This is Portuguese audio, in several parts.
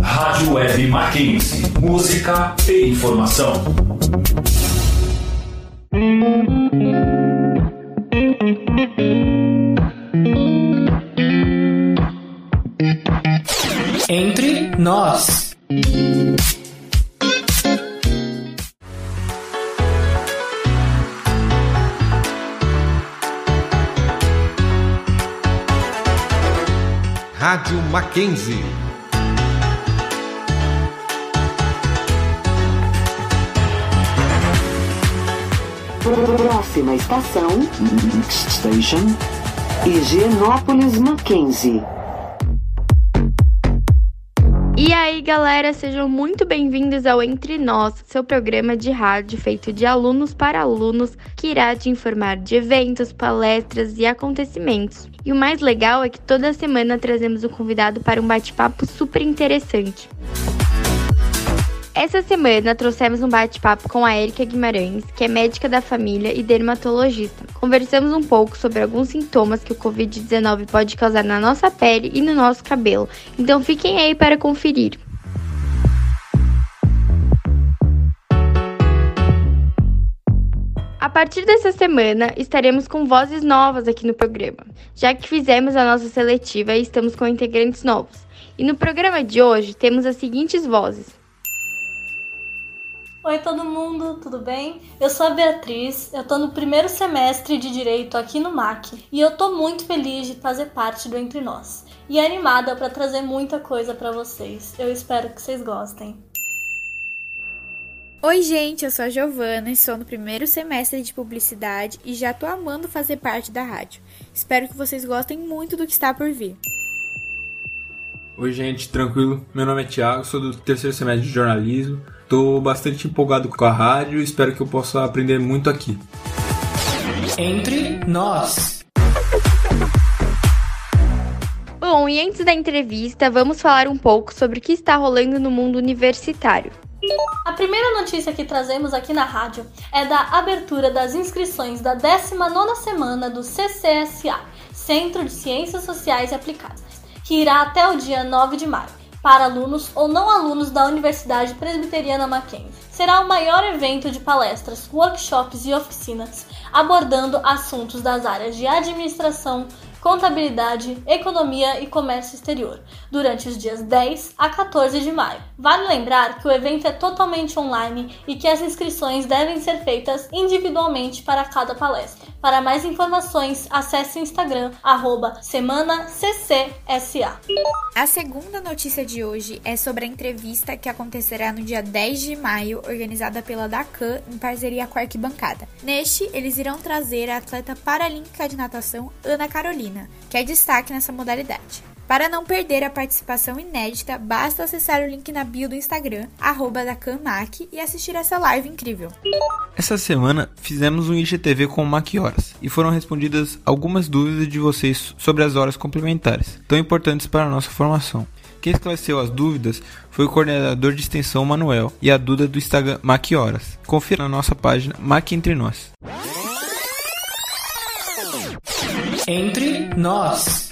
Rádio Web Mackenzie. Música e informação. Entre nós. Rádio Mackenzie. Próxima estação. Next station. Higienópolis Mackenzie. E aí, galera, sejam muito bem-vindos ao Entre Nós, seu programa de rádio feito de alunos para alunos que irá te informar de eventos, palestras e acontecimentos. E o mais legal é que toda semana trazemos um convidado para um bate-papo super interessante. Essa semana trouxemos um bate-papo com a Erika Guimarães, que é médica da família e dermatologista. Conversamos um pouco sobre alguns sintomas que o Covid-19 pode causar na nossa pele e no nosso cabelo. Então fiquem aí para conferir. A partir dessa semana, estaremos com vozes novas aqui no programa, já que fizemos a nossa seletiva e estamos com integrantes novos. E no programa de hoje temos as seguintes vozes: Oi todo mundo, tudo bem? Eu sou a Beatriz, eu tô no primeiro semestre de Direito aqui no MAC e eu tô muito feliz de fazer parte do Entre Nós e animada para trazer muita coisa para vocês. Eu espero que vocês gostem. Oi gente, eu sou a Giovana, estou no primeiro semestre de Publicidade e já tô amando fazer parte da rádio. Espero que vocês gostem muito do que está por vir. Oi gente, tranquilo? Meu nome é Thiago, sou do terceiro semestre de jornalismo Estou bastante empolgado com a rádio e espero que eu possa aprender muito aqui. Entre nós. Bom, e antes da entrevista, vamos falar um pouco sobre o que está rolando no mundo universitário. A primeira notícia que trazemos aqui na rádio é da abertura das inscrições da 19ª semana do CCSA, Centro de Ciências Sociais e Aplicadas, que irá até o dia 9 de maio para alunos ou não alunos da Universidade Presbiteriana Mackenzie. Será o maior evento de palestras, workshops e oficinas abordando assuntos das áreas de administração, contabilidade, economia e comércio exterior, durante os dias 10 a 14 de maio. Vale lembrar que o evento é totalmente online e que as inscrições devem ser feitas individualmente para cada palestra. Para mais informações, acesse o Instagram @semanaccsa. A segunda notícia de hoje é sobre a entrevista que acontecerá no dia 10 de maio, organizada pela DACAN em parceria com a Arquibancada. Neste, eles irão trazer a atleta paralímpica de natação Ana Carolina, que é destaque nessa modalidade. Para não perder a participação inédita, basta acessar o link na bio do Instagram, arroba da Canmac, e assistir essa live incrível. Essa semana fizemos um IGTV com o Mac Horas e foram respondidas algumas dúvidas de vocês sobre as horas complementares, tão importantes para a nossa formação. Quem esclareceu as dúvidas foi o coordenador de extensão Manuel e a Duda do Instagram Mac Horas. Confira na nossa página Mac Entre Nós. Entre nós.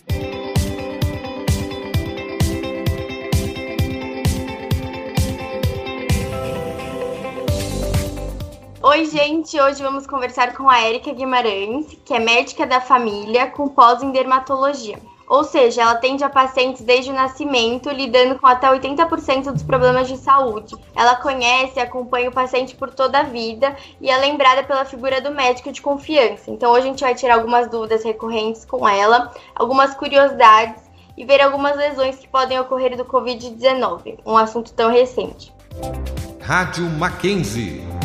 Oi, gente! Hoje vamos conversar com a Érica Guimarães, que é médica da família com pós em dermatologia. Ou seja, ela atende a pacientes desde o nascimento, lidando com até 80% dos problemas de saúde. Ela conhece e acompanha o paciente por toda a vida e é lembrada pela figura do médico de confiança. Então, hoje a gente vai tirar algumas dúvidas recorrentes com ela, algumas curiosidades e ver algumas lesões que podem ocorrer do Covid-19, um assunto tão recente. Rádio Mackenzie.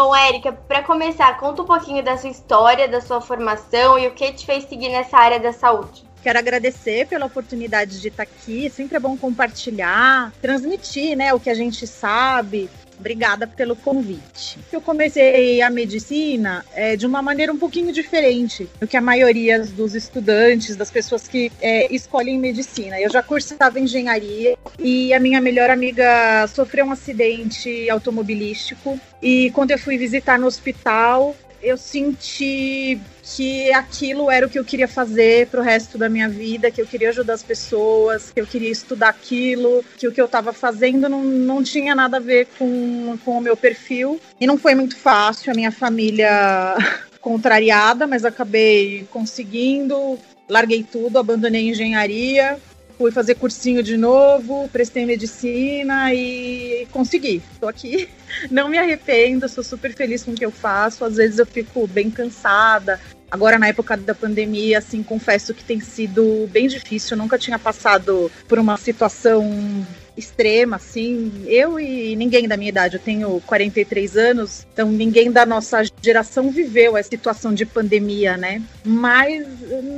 Bom, Érica, para começar, conta um pouquinho da sua história, da sua formação e o que te fez seguir nessa área da saúde. Quero agradecer pela oportunidade de estar aqui. Sempre é bom compartilhar, transmitir, né, o que a gente sabe, Obrigada pelo convite. Eu comecei a medicina é, de uma maneira um pouquinho diferente do que a maioria dos estudantes, das pessoas que é, escolhem medicina. Eu já cursava engenharia e a minha melhor amiga sofreu um acidente automobilístico. E quando eu fui visitar no hospital, eu senti que aquilo era o que eu queria fazer pro resto da minha vida, que eu queria ajudar as pessoas, que eu queria estudar aquilo, que o que eu estava fazendo não, não tinha nada a ver com, com o meu perfil. E não foi muito fácil, a minha família contrariada, mas acabei conseguindo. Larguei tudo, abandonei engenharia, fui fazer cursinho de novo, prestei medicina e consegui. Estou aqui, não me arrependo, sou super feliz com o que eu faço. Às vezes eu fico bem cansada. Agora, na época da pandemia, assim, confesso que tem sido bem difícil. Eu nunca tinha passado por uma situação extrema, assim. Eu e ninguém da minha idade, eu tenho 43 anos, então ninguém da nossa geração viveu a situação de pandemia, né? Mas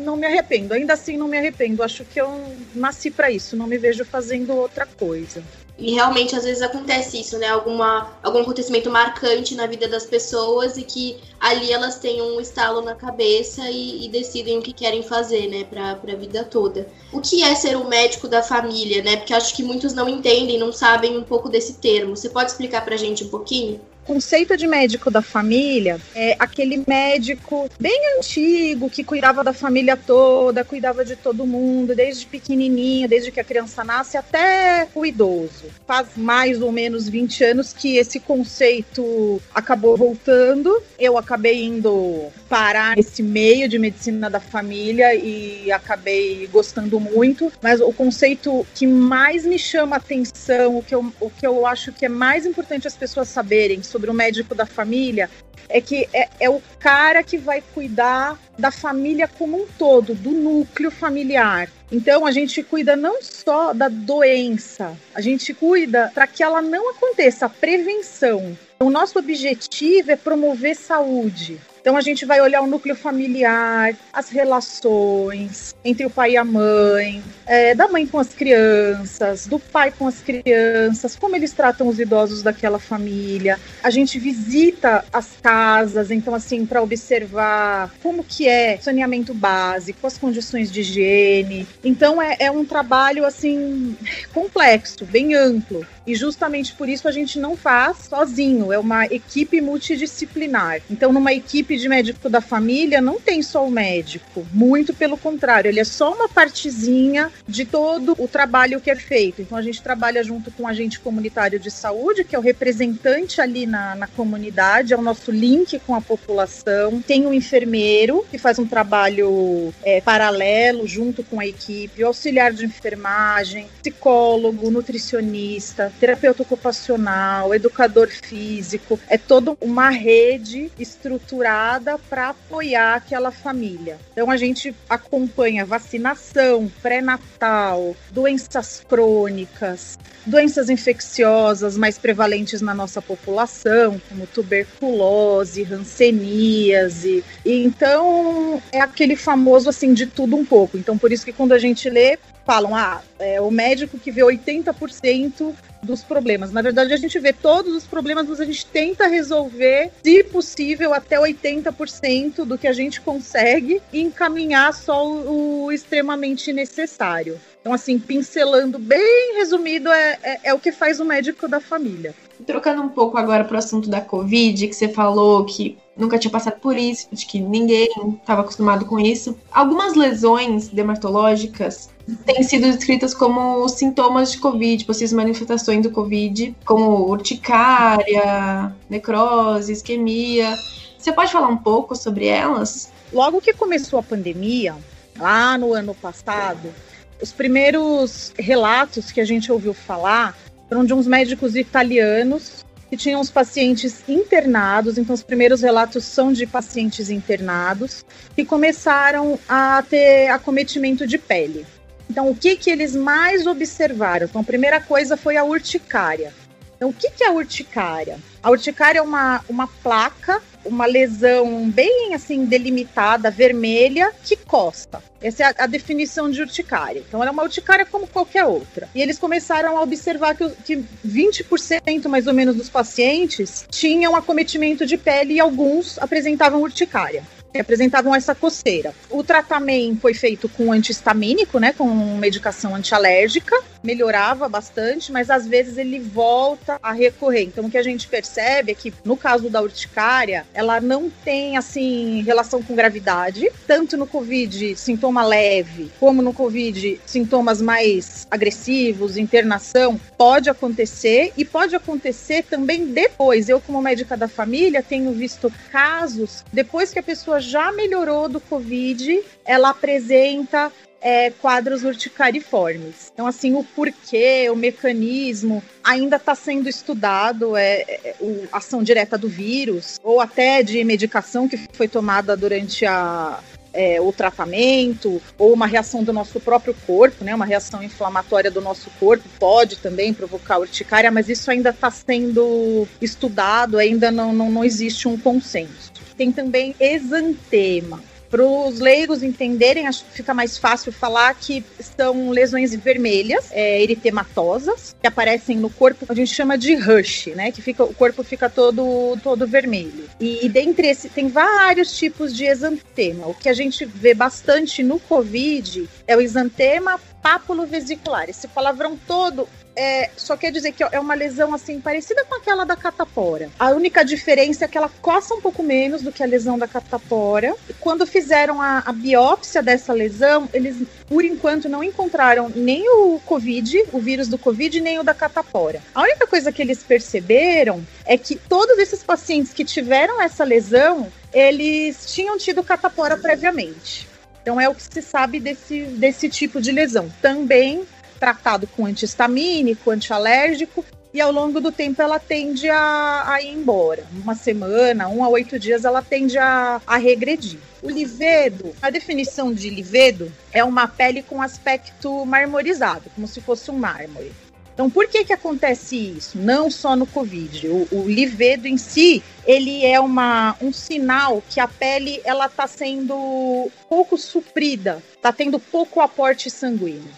não me arrependo, ainda assim não me arrependo. Acho que eu nasci para isso, não me vejo fazendo outra coisa. E realmente às vezes acontece isso, né? Alguma, algum acontecimento marcante na vida das pessoas e que ali elas têm um estalo na cabeça e, e decidem o que querem fazer, né, pra, pra vida toda. O que é ser o médico da família, né? Porque acho que muitos não entendem, não sabem um pouco desse termo. Você pode explicar pra gente um pouquinho? Conceito de médico da família é aquele médico bem antigo que cuidava da família toda, cuidava de todo mundo, desde pequenininho, desde que a criança nasce até o idoso. Faz mais ou menos 20 anos que esse conceito acabou voltando. Eu acabei indo parar nesse meio de medicina da família e acabei gostando muito, mas o conceito que mais me chama atenção, o que eu, o que eu acho que é mais importante as pessoas saberem sobre sobre o médico da família, é que é, é, o cara que vai cuidar da família como um todo, do núcleo familiar. Então a gente cuida não só da doença, a gente cuida para que ela não aconteça, a prevenção. O nosso objetivo é promover saúde. Então a gente vai olhar o núcleo familiar, as relações entre o pai e a mãe, é, da mãe com as crianças, do pai com as crianças, como eles tratam os idosos daquela família. A gente visita as casas, então assim, para observar como que é saneamento básico, as condições de higiene. Então é, é um trabalho assim complexo, bem amplo. E justamente por isso a gente não faz sozinho, é uma equipe multidisciplinar. Então, numa equipe de médico da família, não tem só o médico, muito pelo contrário, ele é só uma partezinha de todo o trabalho que é feito. Então, a gente trabalha junto com o agente comunitário de saúde, que é o representante ali na, na comunidade, é o nosso link com a população. Tem o enfermeiro, que faz um trabalho é, paralelo junto com a equipe, o auxiliar de enfermagem, psicólogo, nutricionista, terapeuta ocupacional, educador físico, é toda uma rede estruturada para apoiar aquela família. Então a gente acompanha vacinação, pré-natal, doenças crônicas, doenças infecciosas mais prevalentes na nossa população, como tuberculose, hanseníase. E então é aquele famoso assim de tudo um pouco. Então por isso que quando a gente lê falam, ah, é o médico que vê 80% dos problemas. Na verdade, a gente vê todos os problemas, mas a gente tenta resolver, se possível, até 80% do que a gente consegue e encaminhar só o, o extremamente necessário. Então, assim, pincelando bem resumido, é, é, é o que faz o médico da família. Trocando um pouco agora para o assunto da Covid, que você falou que nunca tinha passado por isso, de que ninguém estava acostumado com isso. Algumas lesões dermatológicas têm sido descritas como sintomas de Covid, possíveis manifestações do Covid, como urticária, necrose, isquemia. Você pode falar um pouco sobre elas? Logo que começou a pandemia, lá no ano passado, os primeiros relatos que a gente ouviu falar foram de uns médicos italianos que tinham os pacientes internados, então os primeiros relatos são de pacientes internados, que começaram a ter acometimento de pele. Então, o que, que eles mais observaram? Então, a primeira coisa foi a urticária. Então, o que, que é a urticária? A urticária é uma, uma placa, uma lesão bem assim delimitada, vermelha, que costa. Essa é a, a, definição de urticária. Então, ela é uma urticária como qualquer outra. E eles começaram a observar que, que 20% mais ou menos dos pacientes tinham acometimento de pele e alguns apresentavam urticária apresentavam essa coceira. O tratamento foi feito com antihistamínico, né, com medicação antialérgica, melhorava bastante, mas às vezes ele volta a recorrer. Então o que a gente percebe é que no caso da urticária, ela não tem assim relação com gravidade, tanto no COVID sintoma leve, como no COVID sintomas mais agressivos, internação, pode acontecer e pode acontecer também depois. Eu como médica da família tenho visto casos depois que a pessoa já melhorou do COVID, ela apresenta é, quadros urticariformes. Então, assim, o porquê, o mecanismo ainda está sendo estudado, é, é, a ação direta do vírus, ou até de medicação que foi tomada durante a, é, o tratamento ou uma reação do nosso próprio corpo, né, uma reação inflamatória do nosso corpo pode também provocar urticária, mas isso ainda está sendo estudado, ainda não, não, não existe um consenso. Tem também exantema para os leigos entenderem, acho que fica mais fácil falar que são lesões vermelhas, é, eritematosas, que aparecem no corpo, a gente chama de rush, né? Que fica, o corpo fica todo, todo vermelho. E, e dentre esse, tem vários tipos de exantema. O que a gente vê bastante no Covid é o exantema pápulo-vesicular. Esse palavrão todo é, só quer dizer que é uma lesão assim parecida com aquela da catapora. A única diferença é que ela coça um pouco menos do que a lesão da catapora. Quando fizeram a, a biópsia dessa lesão, eles por enquanto não encontraram nem o COVID, o vírus do COVID, nem o da catapora. A única coisa que eles perceberam é que todos esses pacientes que tiveram essa lesão, eles tinham tido catapora previamente. Então é o que se sabe desse, desse tipo de lesão. Também tratado com antihistamínico, antialérgico, e ao longo do tempo ela tende a, a ir embora. Uma semana, um a oito dias, ela tende a, a regredir. O livedo, a definição de livedo é uma pele com aspecto marmorizado, como se fosse um mármore. Então, por que que acontece isso? Não só no Covid. O, o livedo em si, ele é uma, um sinal que a pele ela está sendo pouco suprida, está tendo pouco aporte sanguíneo.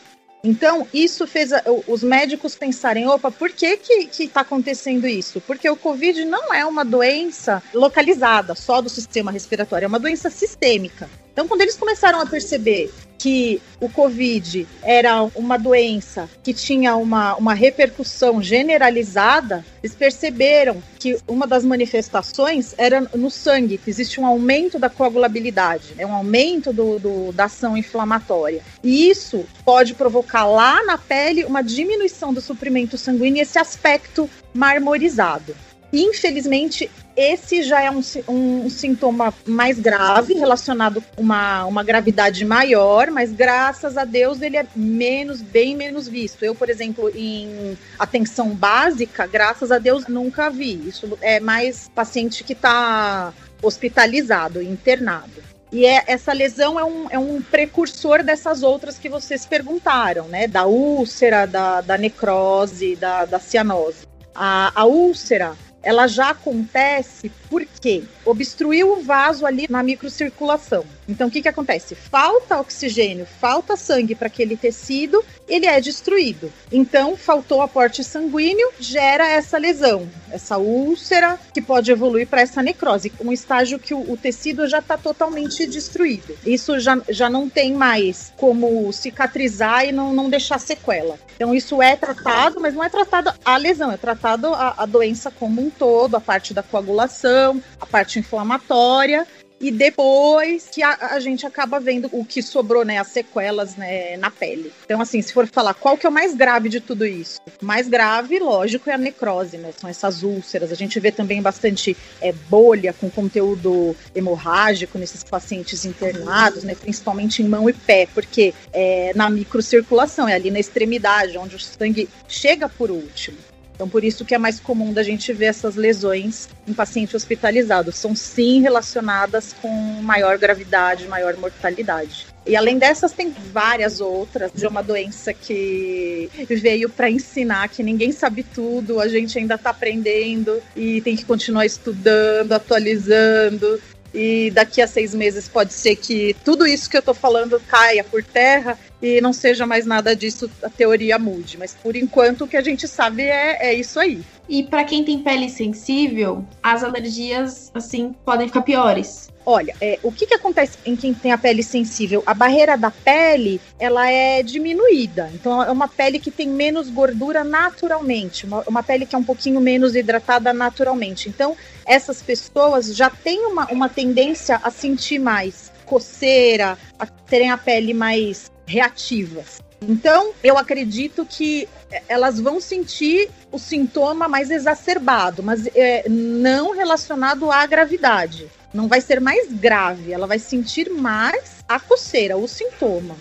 Então, isso fez a, os médicos pensarem: opa, por que que está acontecendo isso? Porque o Covid não é uma doença localizada só do sistema respiratório, é uma doença sistêmica. Então, quando eles começaram a perceber que o Covid era uma doença que tinha uma, uma repercussão generalizada, eles perceberam que uma das manifestações era no sangue, que existe um aumento da coagulabilidade, é um aumento do, do, da ação inflamatória. E isso pode provocar lá na pele uma diminuição do suprimento sanguíneo e esse aspecto marmorizado. Infelizmente, esse já é um, um, sintoma mais grave, relacionado com uma, uma gravidade maior, mas graças a Deus ele é menos, bem menos visto. Eu, por exemplo, em atenção básica, graças a Deus nunca vi. Isso é mais paciente que está hospitalizado, internado. E é, essa lesão é um, é um precursor dessas outras que vocês perguntaram, né? Da úlcera, da, da necrose, da, da cianose. A, a úlcera ela já acontece porque obstruiu o vaso ali na microcirculação. Então, o que, que acontece? Falta oxigênio, falta sangue para aquele tecido, ele é destruído. Então, faltou aporte sanguíneo, gera essa lesão, essa úlcera, que pode evoluir para essa necrose, um estágio que o, o tecido já está totalmente destruído. Isso já, já não tem mais como cicatrizar e não, não deixar sequela. Então, isso é tratado, mas não é tratado a lesão, é tratado a, a doença como um todo, a parte da coagulação, a parte inflamatória e depois que a, a, gente acaba vendo o que sobrou, né, as sequelas né, na pele. Então, assim, se for falar qual que é o mais grave de tudo isso, o mais grave, lógico, é a necrose, né? São essas úlceras. A gente vê também bastante é, bolha com conteúdo hemorrágico nesses pacientes internados, né, principalmente em mão e pé, porque é na microcirculação, é ali na extremidade, onde o sangue chega por último. Então, por isso que é mais comum da gente ver essas lesões em paciente hospitalizado. São sim relacionadas com maior gravidade, maior mortalidade. E além dessas, tem várias outras de uma doença que veio para ensinar que ninguém sabe tudo, a gente ainda está aprendendo e tem que continuar estudando, atualizando. E daqui a seis meses pode ser que tudo isso que eu estou falando caia por terra e não seja mais nada disso, a teoria mude. Mas por enquanto o que a gente sabe é, é isso aí. E para quem tem pele sensível, as alergias, assim, podem ficar piores. Olha, é, o que, que acontece em quem tem a pele sensível? A barreira da pele, ela é diminuída. Então, é uma pele que tem menos gordura naturalmente. Uma, uma pele que é um pouquinho menos hidratada naturalmente. Então, essas pessoas já têm uma, uma tendência a sentir mais coceira, a terem a pele mais reativas. Então, eu acredito que elas vão sentir o sintoma mais exacerbado, mas é, não relacionado à gravidade. Não vai ser mais grave, ela vai sentir mais a coceira, o sintoma.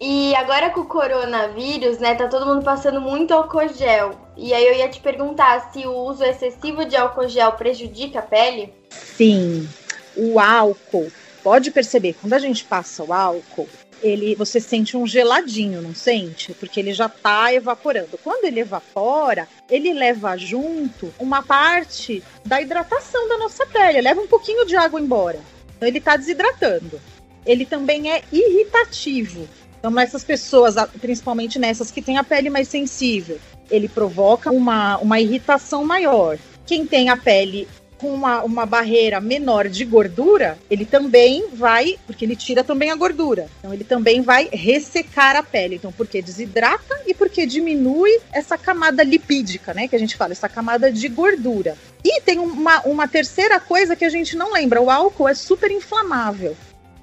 E agora com o coronavírus, né, tá todo mundo passando muito álcool gel. E aí eu ia te perguntar se o uso excessivo de álcool gel prejudica a pele? Sim. O álcool, pode perceber, quando a gente passa o álcool, ele você sente um geladinho, não sente? Porque ele já está evaporando. Quando ele evapora, ele leva junto uma parte da hidratação da nossa pele, leva um pouquinho de água embora. Então ele está desidratando. Ele também é irritativo. Então, nessas pessoas, principalmente nessas que têm a pele mais sensível, ele provoca uma, uma irritação maior. Quem tem a pele com uma, uma barreira menor de gordura, ele também vai, porque ele tira também a gordura. Então ele também vai ressecar a pele. Então, porque desidrata e porque diminui essa camada lipídica, né? Que a gente fala, essa camada de gordura. E tem uma, uma terceira coisa que a gente não lembra: o álcool é super inflamável.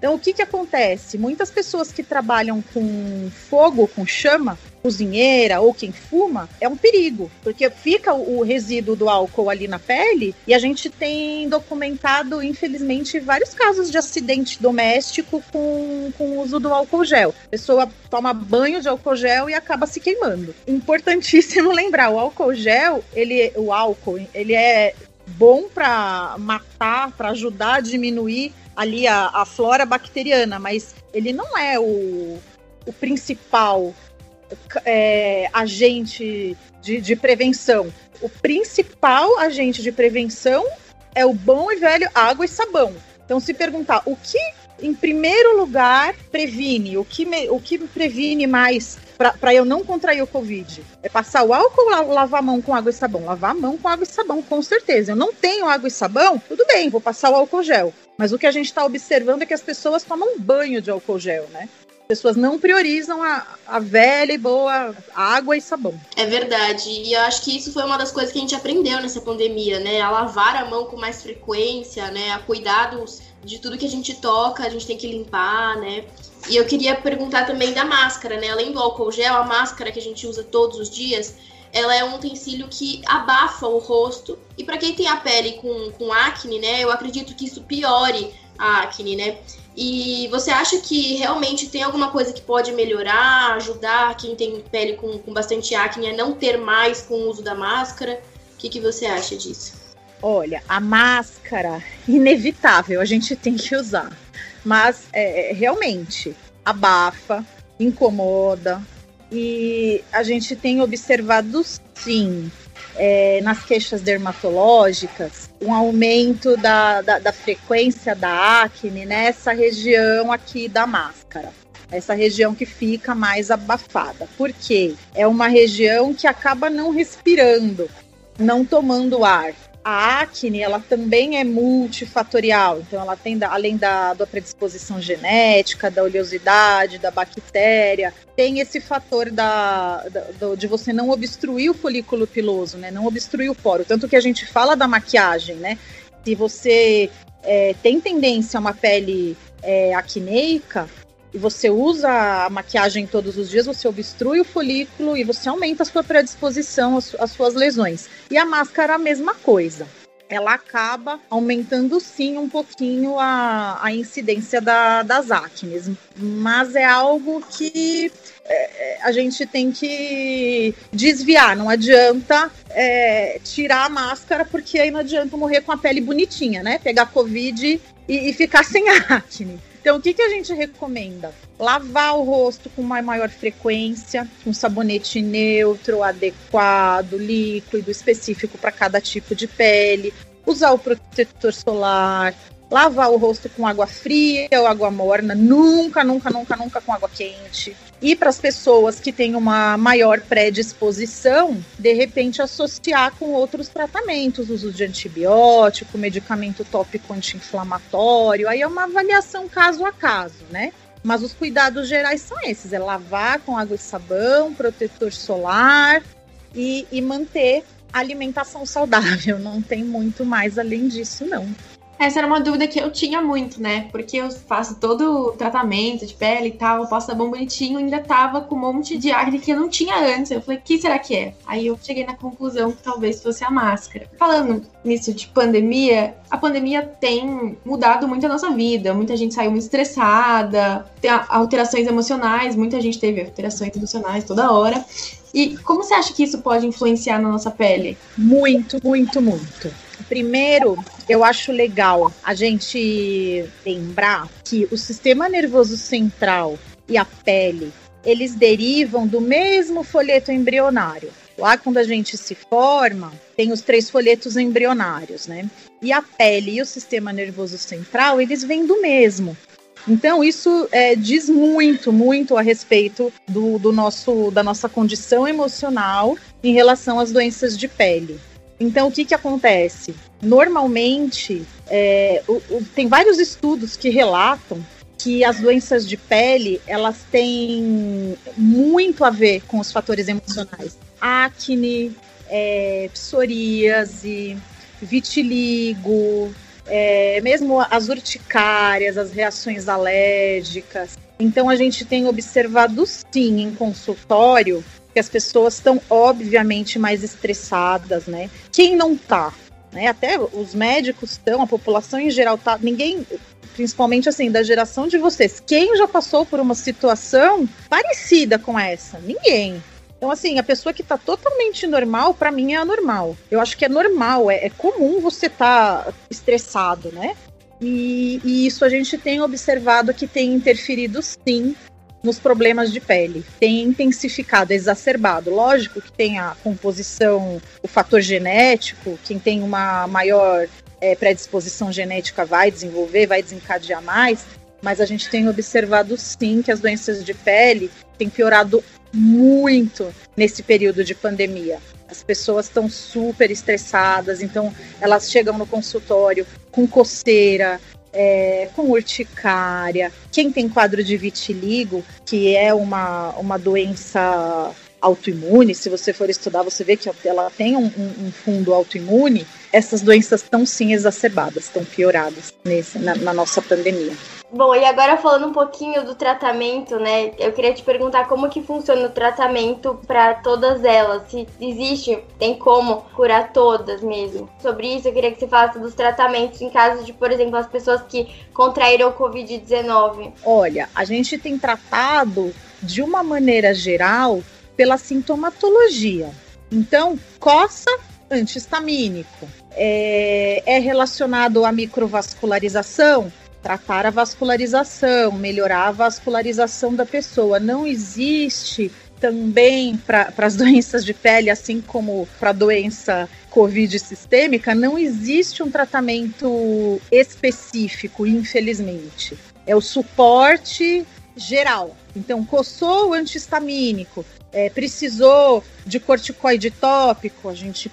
Então, o que, que acontece? Muitas pessoas que trabalham com fogo, com chama, cozinheira ou quem fuma, é um perigo, porque fica o resíduo do álcool ali na pele e a gente tem documentado, infelizmente, vários casos de acidente doméstico com, com o uso do álcool gel. A pessoa toma banho de álcool gel e acaba se queimando. Importantíssimo lembrar, o álcool gel, ele, o álcool, ele é bom para matar, para ajudar a diminuir ali a, a flora bacteriana, mas ele não é o, o principal é, agente de, de prevenção. O principal agente de prevenção é o bom e velho água e sabão. Então, se perguntar o que, em primeiro lugar, previne, o que, me, o que previne mais para eu não contrair o Covid? É passar o álcool ou lavar a mão com água e sabão? Lavar a mão com água e sabão, com certeza. Eu não tenho água e sabão? Tudo bem, vou passar o álcool gel. Mas o que a gente está observando é que as pessoas tomam banho de álcool gel, né? As pessoas não priorizam a, a velha e boa água e sabão. É verdade. E eu acho que isso foi uma das coisas que a gente aprendeu nessa pandemia, né? A lavar a mão com mais frequência, né? A cuidados de tudo que a gente toca, a gente tem que limpar, né? E eu queria perguntar também da máscara, né? Além do álcool gel, a máscara que a gente usa todos os dias, ela é um utensílio que abafa o rosto. E para quem tem a pele com, com acne, né, eu acredito que isso piore a acne, né? E você acha que realmente tem alguma coisa que pode melhorar, ajudar quem tem pele com, com bastante acne a não ter mais com o uso da máscara? O que, que você acha disso? Olha, a máscara, inevitável, a gente tem que usar. Mas é, realmente abafa, incomoda, e a gente tem observado, sim, é, nas queixas dermatológicas, um aumento da, da, da, frequência da acne nessa região aqui da máscara. Essa região que fica mais abafada. Por quê? É uma região que acaba não respirando, não tomando ar a acne ela também é multifatorial, então ela tem, além da, da predisposição genética, da oleosidade, da bactéria, tem esse fator da, da, de você não obstruir o folículo piloso, né? Não obstruir o poro. Tanto que a gente fala da maquiagem, né? Se você é, tem tendência a uma pele é, acneica, e você usa a maquiagem todos os dias, você obstrui o folículo e você aumenta a sua predisposição às, suas lesões. E a máscara, a mesma coisa. Ela acaba aumentando sim um pouquinho a, a incidência da, das acnes, mas é algo que é, a gente tem que desviar. Não adianta é, tirar a máscara, porque aí não adianta morrer com a pele bonitinha, né? Pegar Covid e, e ficar sem acne. Então, o que, que a gente recomenda? Lavar o rosto com uma maior frequência, com sabonete neutro, adequado, líquido, específico para cada tipo de pele. Usar o protetor solar, lavar o rosto com água fria ou água morna, nunca, nunca, nunca, nunca com água quente. E para as pessoas que têm uma maior predisposição, de repente associar com outros tratamentos, uso de antibiótico, medicamento tópico anti-inflamatório, aí é uma avaliação caso a caso, né? Mas os cuidados gerais são esses: é lavar com água e sabão, protetor solar e, e manter a alimentação saudável. Não tem muito mais além disso, não. Essa era uma dúvida que eu tinha muito, né? Porque eu faço todo o tratamento de pele e tal, posso dar bom bonitinho, ainda tava com um monte de acne que eu não tinha antes. Eu falei, que será que é? Aí eu cheguei na conclusão que talvez fosse a máscara. Falando nisso de pandemia, a pandemia tem mudado muito a nossa vida. Muita gente saiu muito estressada, tem alterações emocionais, muita gente teve alterações emocionais toda hora. E como você acha que isso pode influenciar na nossa pele? Muito, muito, muito. Primeiro, eu acho legal a gente lembrar que o sistema nervoso central e a pele, eles derivam do mesmo folheto embrionário. Lá quando a gente se forma, tem os três folhetos embrionários, né? E a pele e o sistema nervoso central, eles vêm do mesmo. Então, isso é, diz muito, muito a respeito do, do nosso, da nossa condição emocional em relação às doenças de pele. Então, o que, que acontece? Normalmente, é, o, o, tem vários estudos que relatam que as doenças de pele elas têm muito a ver com os fatores emocionais. Acne, é, psoríase, vitiligo, é, mesmo as urticárias, as reações alérgicas. Então a gente tem observado sim em consultório que as pessoas estão obviamente mais estressadas, né? Quem não tá? Né? Até os médicos estão, a população em geral tá. Ninguém, principalmente assim, da geração de vocês, quem já passou por uma situação parecida com essa? Ninguém. Então, assim, a pessoa que tá totalmente normal, para mim é anormal. Eu acho que é normal, é, é comum você tá estressado, né? E, e, isso a gente tem observado que tem interferido sim nos problemas de pele. Tem intensificado, exacerbado. Lógico que tem a composição, o fator genético, quem tem uma maior é, predisposição genética vai desenvolver, vai desencadear mais, mas a gente tem observado sim que as doenças de pele têm piorado muito nesse período de pandemia. As pessoas estão super estressadas, então elas chegam no consultório com coceira, é, com urticária. Quem tem quadro de vitiligo, que é uma, uma doença autoimune, se você for estudar, você vê que ela tem um, um fundo autoimune, essas doenças estão sim exacerbadas, estão pioradas nesse, na, na nossa pandemia. Bom, e agora falando um pouquinho do tratamento, né? Eu queria te perguntar como que funciona o tratamento para todas elas. Se existe, tem como curar todas mesmo. Sobre isso, eu queria que você falasse dos tratamentos em caso de, por exemplo, as pessoas que contraíram o Covid-19. Olha, a gente tem tratado de uma maneira geral pela sintomatologia. Então, coça antihistamínico. É, é relacionado à microvascularização? tratar a vascularização, melhorar a vascularização da pessoa. Não existe também para as doenças de pele, assim como para a doença Covid sistêmica, não existe um tratamento específico, infelizmente. É o suporte geral. Então, coçou o antihistamínico, é, precisou de corticoide tópico, a gente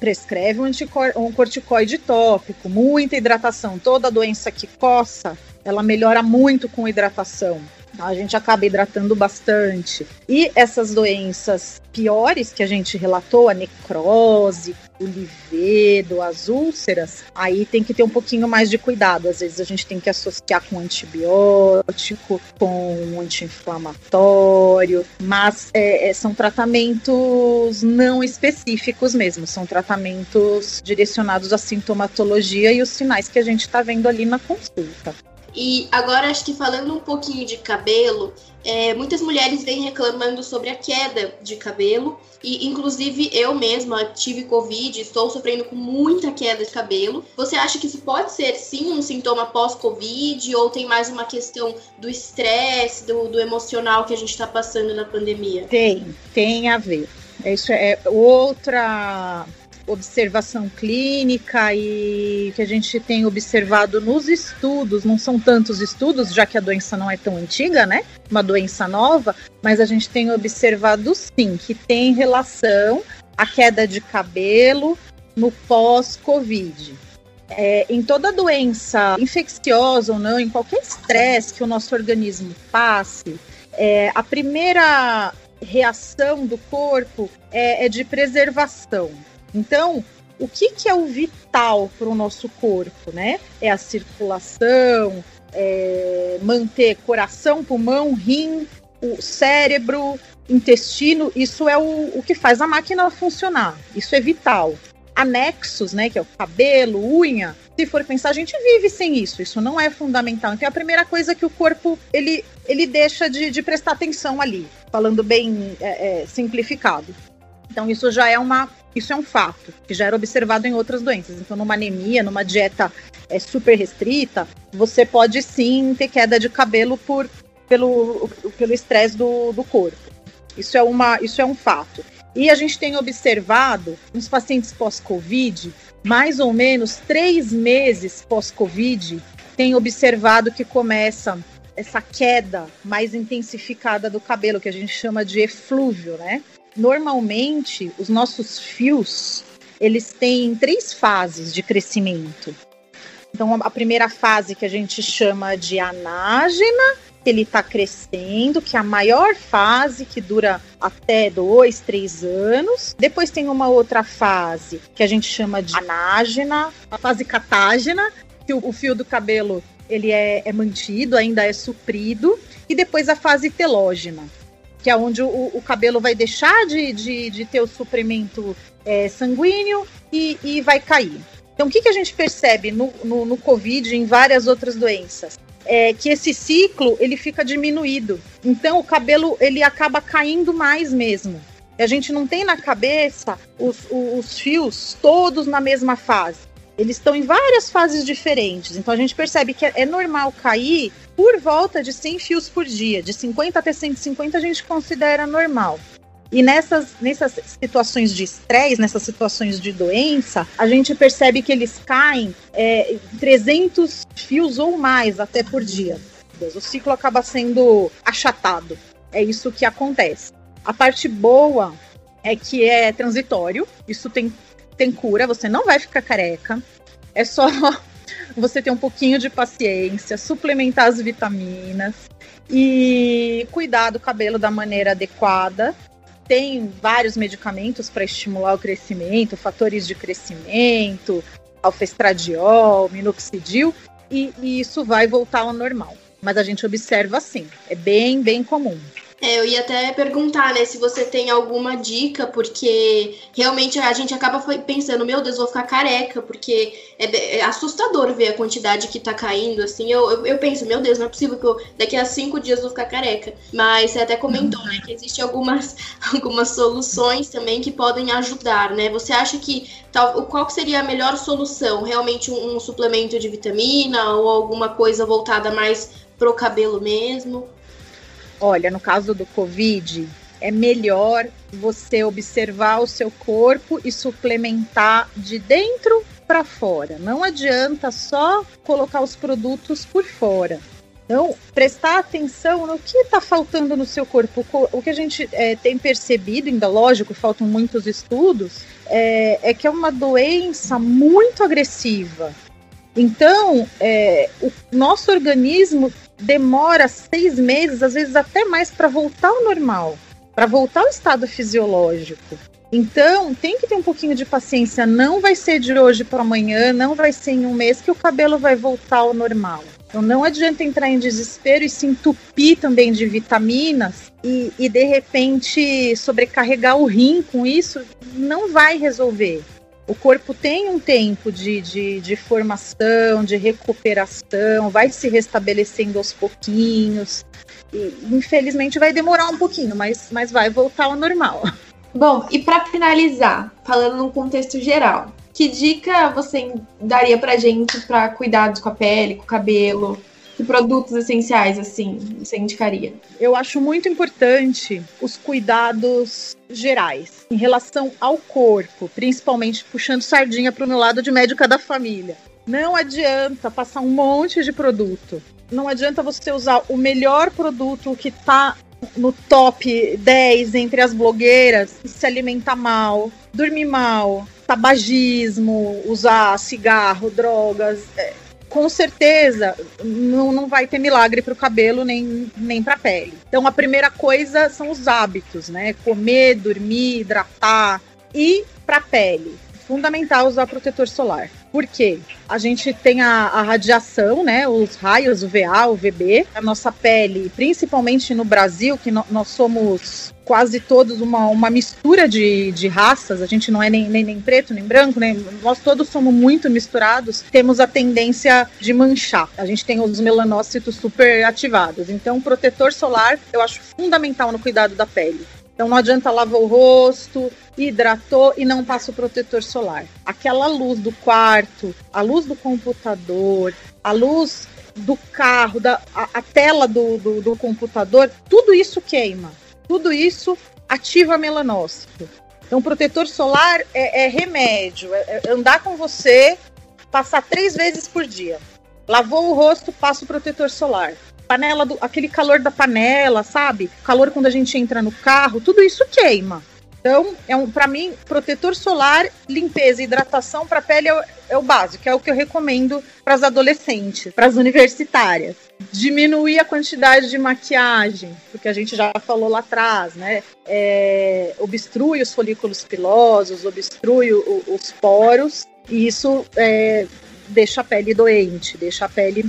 prescreve um, um corticoide tópico, muita hidratação. Toda doença que coça, ela melhora muito com hidratação. A gente acaba hidratando bastante. E essas doenças piores que a gente relatou, a necrose, o livedo, as úlceras, aí tem que ter um pouquinho mais de cuidado. Às vezes a gente tem que associar com antibiótico, com anti-inflamatório, mas é, é, são tratamentos não específicos mesmo, são tratamentos direcionados à sintomatologia e os sinais que a gente está vendo ali na consulta. E agora, acho que falando um pouquinho de cabelo, é, muitas mulheres vêm reclamando sobre a queda de cabelo. E, inclusive, eu mesma tive Covid, estou sofrendo com muita queda de cabelo. Você acha que isso pode ser, sim, um sintoma pós-Covid? Ou tem mais uma questão do estresse, do, do emocional que a gente está passando na pandemia? Tem, tem a ver. Isso é outra observação clínica e que a gente tem observado nos estudos, não são tantos estudos, já que a doença não é tão antiga, né? Uma doença nova, mas a gente tem observado sim que tem relação a queda de cabelo no pós-Covid. É, em toda doença infecciosa ou não, em qualquer estresse que o nosso organismo passe, é, a primeira reação do corpo é, é de preservação. Então, o que, que é o vital para o nosso corpo, né? É a circulação, é manter coração, pulmão, rim, o cérebro, intestino, isso é o, o que faz a máquina funcionar. Isso é vital. Anexos, né, que é o cabelo, unha, se for pensar, a gente vive sem isso. Isso não é fundamental. Então, é a primeira coisa que o corpo ele, ele deixa de, de prestar atenção ali, falando bem é, é, simplificado. Então, isso já é uma isso é um fato, que já era observado em outras doenças. Então, numa anemia, numa dieta é, super restrita, você pode sim ter queda de cabelo por, pelo pelo estresse do, do corpo. Isso é, uma, isso é um fato. E a gente tem observado nos pacientes pós-Covid, mais ou menos três meses pós-Covid, tem observado que começa essa queda mais intensificada do cabelo, que a gente chama de eflúvio, né? Normalmente os nossos fios eles têm três fases de crescimento. Então, a primeira fase que a gente chama de anágena, ele está crescendo, que é a maior fase, que dura até dois, três anos. Depois tem uma outra fase que a gente chama de anágena, a fase catágena, que o, fio do cabelo ele é, é mantido, ainda é suprido. E depois a fase telógena, que é onde o, o cabelo vai deixar de, de, de ter o suprimento é, sanguíneo e, e, vai cair. Então, o que, que a gente percebe no, no, no Covid e em várias outras doenças? É que esse ciclo ele fica diminuído. Então, o cabelo ele acaba caindo mais mesmo. A gente não tem na cabeça os, os fios todos na mesma fase eles estão em várias fases diferentes. Então a gente percebe que é normal cair por volta de 100 fios por dia. De 50 até 150 a gente considera normal. E nessas, nessas situações de estresse, nessas situações de doença, a gente percebe que eles caem é, 300 fios ou mais até por dia. O ciclo acaba sendo achatado. É isso que acontece. A parte boa é que é transitório, isso tem tem cura, você não vai ficar careca. É só você ter um pouquinho de paciência, suplementar as vitaminas e cuidar do cabelo da maneira adequada. Tem vários medicamentos para estimular o crescimento, fatores de crescimento, alfestradiol, minoxidil, e, e isso vai voltar ao normal. Mas a gente observa assim, é bem, bem comum. É, eu ia até perguntar, né, se você tem alguma dica, porque realmente a gente acaba pensando, meu Deus, vou ficar careca, porque é, é assustador ver a quantidade que tá caindo, assim. Eu, eu, eu, penso, meu Deus, não é possível que eu daqui a cinco dias vou ficar careca. Mas você até comentou, né, que existem algumas, algumas soluções também que podem ajudar, né? Você acha que tal, qual seria a melhor solução? Realmente um, um suplemento de vitamina ou alguma coisa voltada mais pro cabelo mesmo? Olha, no caso do Covid, é melhor você observar o seu corpo e suplementar de dentro para fora. Não adianta só colocar os produtos por fora. Então, prestar atenção no que está faltando no seu corpo. O que a gente é, tem percebido, ainda lógico, faltam muitos estudos, é, é que é uma doença muito agressiva. Então, é, o nosso organismo demora seis meses, às vezes até mais, para voltar ao normal, para voltar ao estado fisiológico. Então, tem que ter um pouquinho de paciência. Não vai ser de hoje para amanhã, não vai ser em um mês que o cabelo vai voltar ao normal. Então, não adianta entrar em desespero e se entupir também de vitaminas e, e de repente sobrecarregar o rim com isso. Não vai resolver o corpo tem um tempo de, de, de, formação, de recuperação, vai se restabelecendo aos pouquinhos. E, infelizmente vai demorar um pouquinho, mas, mas vai voltar ao normal. Bom, e para finalizar, falando num contexto geral, que dica você daria pra gente para cuidados com a pele, com o cabelo? Produtos essenciais, assim, você indicaria? Eu acho muito importante os cuidados gerais em relação ao corpo, principalmente puxando sardinha para o meu lado de médica da família. Não adianta passar um monte de produto. Não adianta você usar o melhor produto que está no top 10 entre as blogueiras e se alimentar mal, dormir mal, tabagismo, usar cigarro, drogas. É, com certeza não, não vai ter milagre para o cabelo nem, nem para a pele. Então a primeira coisa são os hábitos, né? Comer, dormir, hidratar e para a pele. Fundamental usar protetor solar. Por quê? A gente tem a, a, radiação, né? Os raios, o VA, o VB. A nossa pele, principalmente no Brasil, que no, nós somos quase todos uma, uma mistura de, de raças, a gente não é nem, nem, nem preto, nem branco, nem, nós todos somos muito misturados, temos a tendência de manchar. A gente tem os melanócitos super ativados. Então, protetor solar eu acho fundamental no cuidado da pele. Então não adianta lavar o rosto, hidratou e não passa o protetor solar. Aquela luz do quarto, a luz do computador, a luz do carro, da, a, a tela do, do, do, computador, tudo isso queima. Tudo isso ativa melanócito. Então, protetor solar é, é remédio, é, é andar com você, passar três vezes por dia. Lavou o rosto, passa o protetor solar panela, do, aquele calor da panela, sabe? Calor quando a gente entra no carro, tudo isso queima. Então, é um, para mim, protetor solar, limpeza e hidratação para pele é o, é o, básico, é o que eu recomendo para as adolescentes, para as universitárias. Diminuir a quantidade de maquiagem, porque a gente já falou lá atrás, né? É, obstrui os folículos pilosos, obstrui o, os poros, e isso é, deixa a pele doente, deixa a pele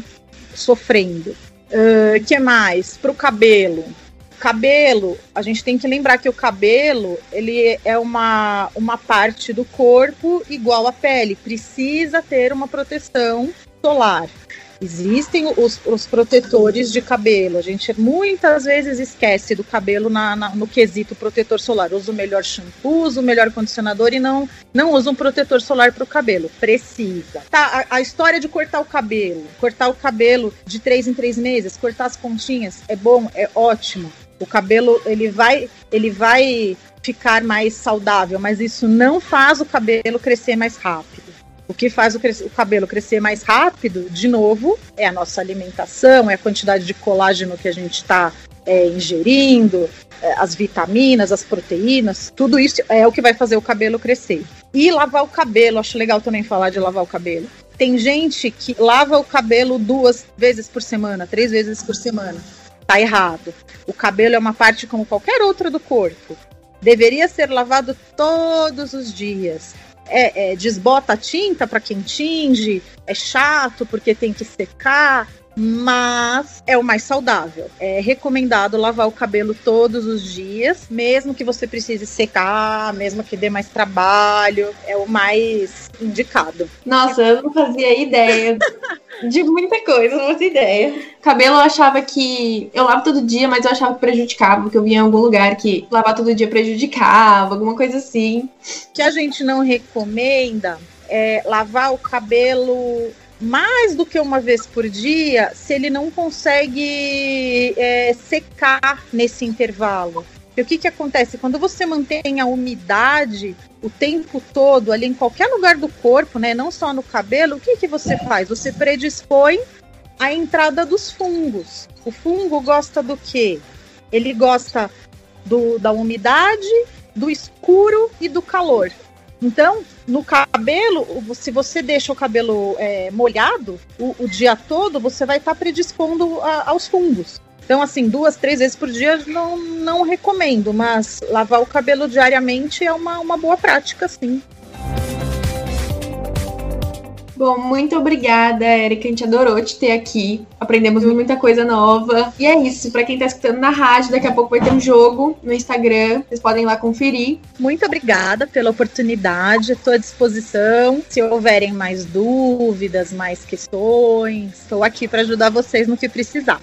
sofrendo. Uh, que mais? Para o cabelo. Cabelo, a gente tem que lembrar que o cabelo ele é uma, uma parte do corpo igual à pele, precisa ter uma proteção solar. Existem os, os, protetores de cabelo. A gente muitas vezes esquece do cabelo na, na, no quesito protetor solar. Usa o melhor shampoo, usa o melhor condicionador e não, não usa um protetor solar para o cabelo. Precisa. Tá, a, a, história de cortar o cabelo. Cortar o cabelo de três em três meses, cortar as pontinhas, é bom, é ótimo. O cabelo, ele vai, ele vai ficar mais saudável, mas isso não faz o cabelo crescer mais rápido. O que faz o, o, cabelo crescer mais rápido, de novo, é a nossa alimentação, é a quantidade de colágeno que a gente está é, ingerindo, é, as vitaminas, as proteínas, tudo isso é o que vai fazer o cabelo crescer. E lavar o cabelo, acho legal também falar de lavar o cabelo. Tem gente que lava o cabelo duas vezes por semana, três vezes por semana. Tá errado. O cabelo é uma parte como qualquer outra do corpo. Deveria ser lavado todos os dias é, é, desbota a tinta para quem tinge, é chato porque tem que secar, mas é o mais saudável. É recomendado lavar o cabelo todos os dias, mesmo que você precise secar, mesmo que dê mais trabalho, é o mais indicado. Nossa, eu não fazia ideia de muita coisa, não fazia ideia. Cabelo eu achava que. Eu lavo todo dia, mas eu achava que prejudicava, porque eu via em algum lugar que lavar todo dia prejudicava, alguma coisa assim. Que a gente não recomenda é lavar o cabelo mais do que uma vez por dia se ele não consegue é, secar nesse intervalo. E o que, que acontece? Quando você mantém a umidade o tempo todo ali em qualquer lugar do corpo, né, não só no cabelo, o que, que você faz? Você predispõe a entrada dos fungos. O fungo gosta do quê? Ele gosta do, da umidade, do escuro e do calor. Então, no cabelo, se você deixa o cabelo é, molhado o, o, dia todo, você vai estar tá predispondo a, aos fungos. Então, assim, duas, três vezes por dia não, não recomendo, mas lavar o cabelo diariamente é uma, uma boa prática, sim. Bom, muito obrigada, Erika. A gente adorou te ter aqui. Aprendemos muita coisa nova. E é isso. Para quem tá escutando na rádio, daqui a pouco vai ter um jogo no Instagram. Vocês podem ir lá conferir. Muito obrigada pela oportunidade. Estou à disposição. Se houverem mais dúvidas, mais questões, estou aqui para ajudar vocês no que precisar.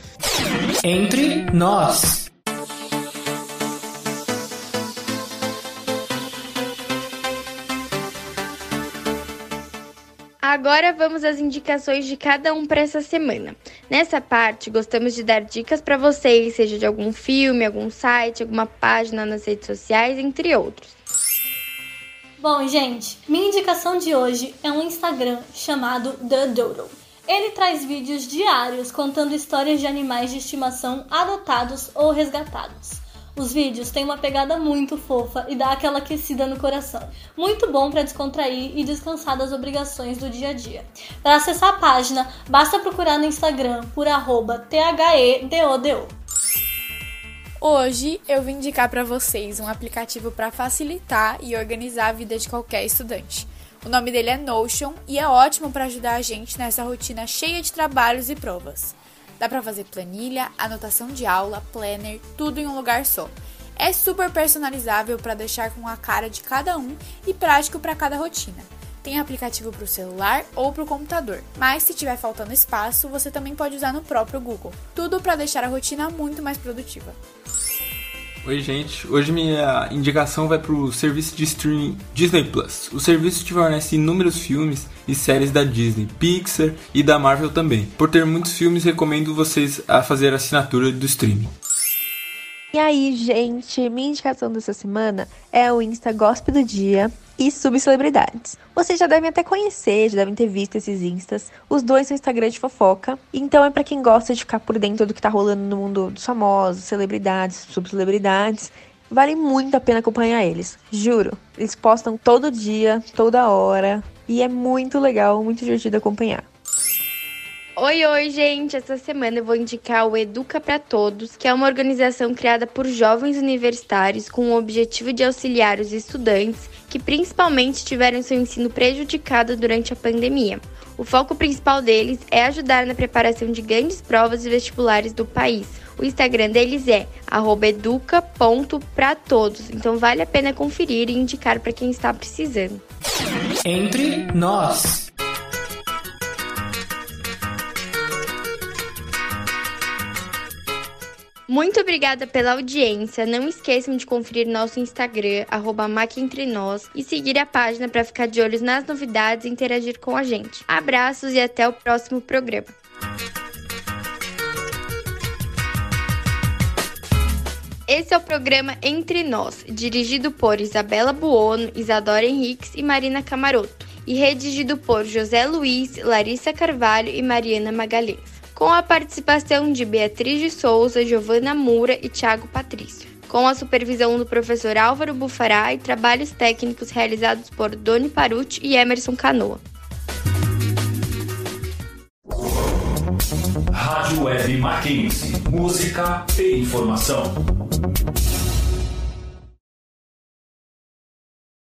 Entre nós. Agora vamos às indicações de cada um para essa semana. Nessa parte, gostamos de dar dicas para vocês, seja de algum filme, algum site, alguma página nas redes sociais, entre outros. Bom, gente, minha indicação de hoje é um Instagram chamado The Doodle. Ele traz vídeos diários contando histórias de animais de estimação adotados ou resgatados. Os vídeos têm uma pegada muito fofa e dá aquela aquecida no coração. Muito bom para descontrair e descansar das obrigações do dia a dia. Para acessar a página, basta procurar no Instagram por THEDODO. Hoje eu vim indicar para vocês um aplicativo para facilitar e organizar a vida de qualquer estudante. O nome dele é Notion e é ótimo para ajudar a gente nessa rotina cheia de trabalhos e provas. Dá para fazer planilha, anotação de aula, planner, tudo em um lugar só. É super personalizável para deixar com a cara de cada um e prático para cada rotina. Tem aplicativo para o celular ou para o computador, mas se tiver faltando espaço, você também pode usar no próprio Google. Tudo para deixar a rotina muito mais produtiva. Oi, gente. Hoje minha indicação vai para o serviço de streaming Disney Plus. O serviço te fornece inúmeros filmes e séries da Disney, Pixar e da Marvel também. Por ter muitos filmes, recomendo vocês a fazer a assinatura do streaming. E aí, gente, minha indicação dessa semana é o Insta Gospel do Dia e Subcelebridades. Vocês já devem até conhecer, já devem ter visto esses instas. Os dois são Instagram de fofoca, então é para quem gosta de ficar por dentro do que tá rolando no mundo dos famosos, celebridades, subcelebridades. Vale muito a pena acompanhar eles, juro. Eles postam todo dia, toda hora, e é muito legal, muito divertido acompanhar. Oi, oi, gente! Essa semana eu vou indicar o Educa para Todos, que é uma organização criada por jovens universitários com o objetivo de auxiliar os estudantes que principalmente tiveram seu ensino prejudicado durante a pandemia. O foco principal deles é ajudar na preparação de grandes provas e vestibulares do país. O Instagram deles é educa.pratodos, então vale a pena conferir e indicar para quem está precisando. Entre nós. Muito obrigada pela audiência. Não esqueçam de conferir nosso Instagram, arroba e seguir a página para ficar de olhos nas novidades e interagir com a gente. Abraços e até o próximo programa. Esse é o programa Entre Nós, dirigido por Isabela Buono, Isadora Henriques e Marina Camaroto, e redigido por José Luiz, Larissa Carvalho e Mariana Magalhães com a participação de Beatriz de Souza, Giovana Mura e Tiago Patrício, com a supervisão do professor Álvaro Bufará e trabalhos técnicos realizados por Doni Paruti e Emerson Canoa. Rádio Web Mackenzie. Música e informação.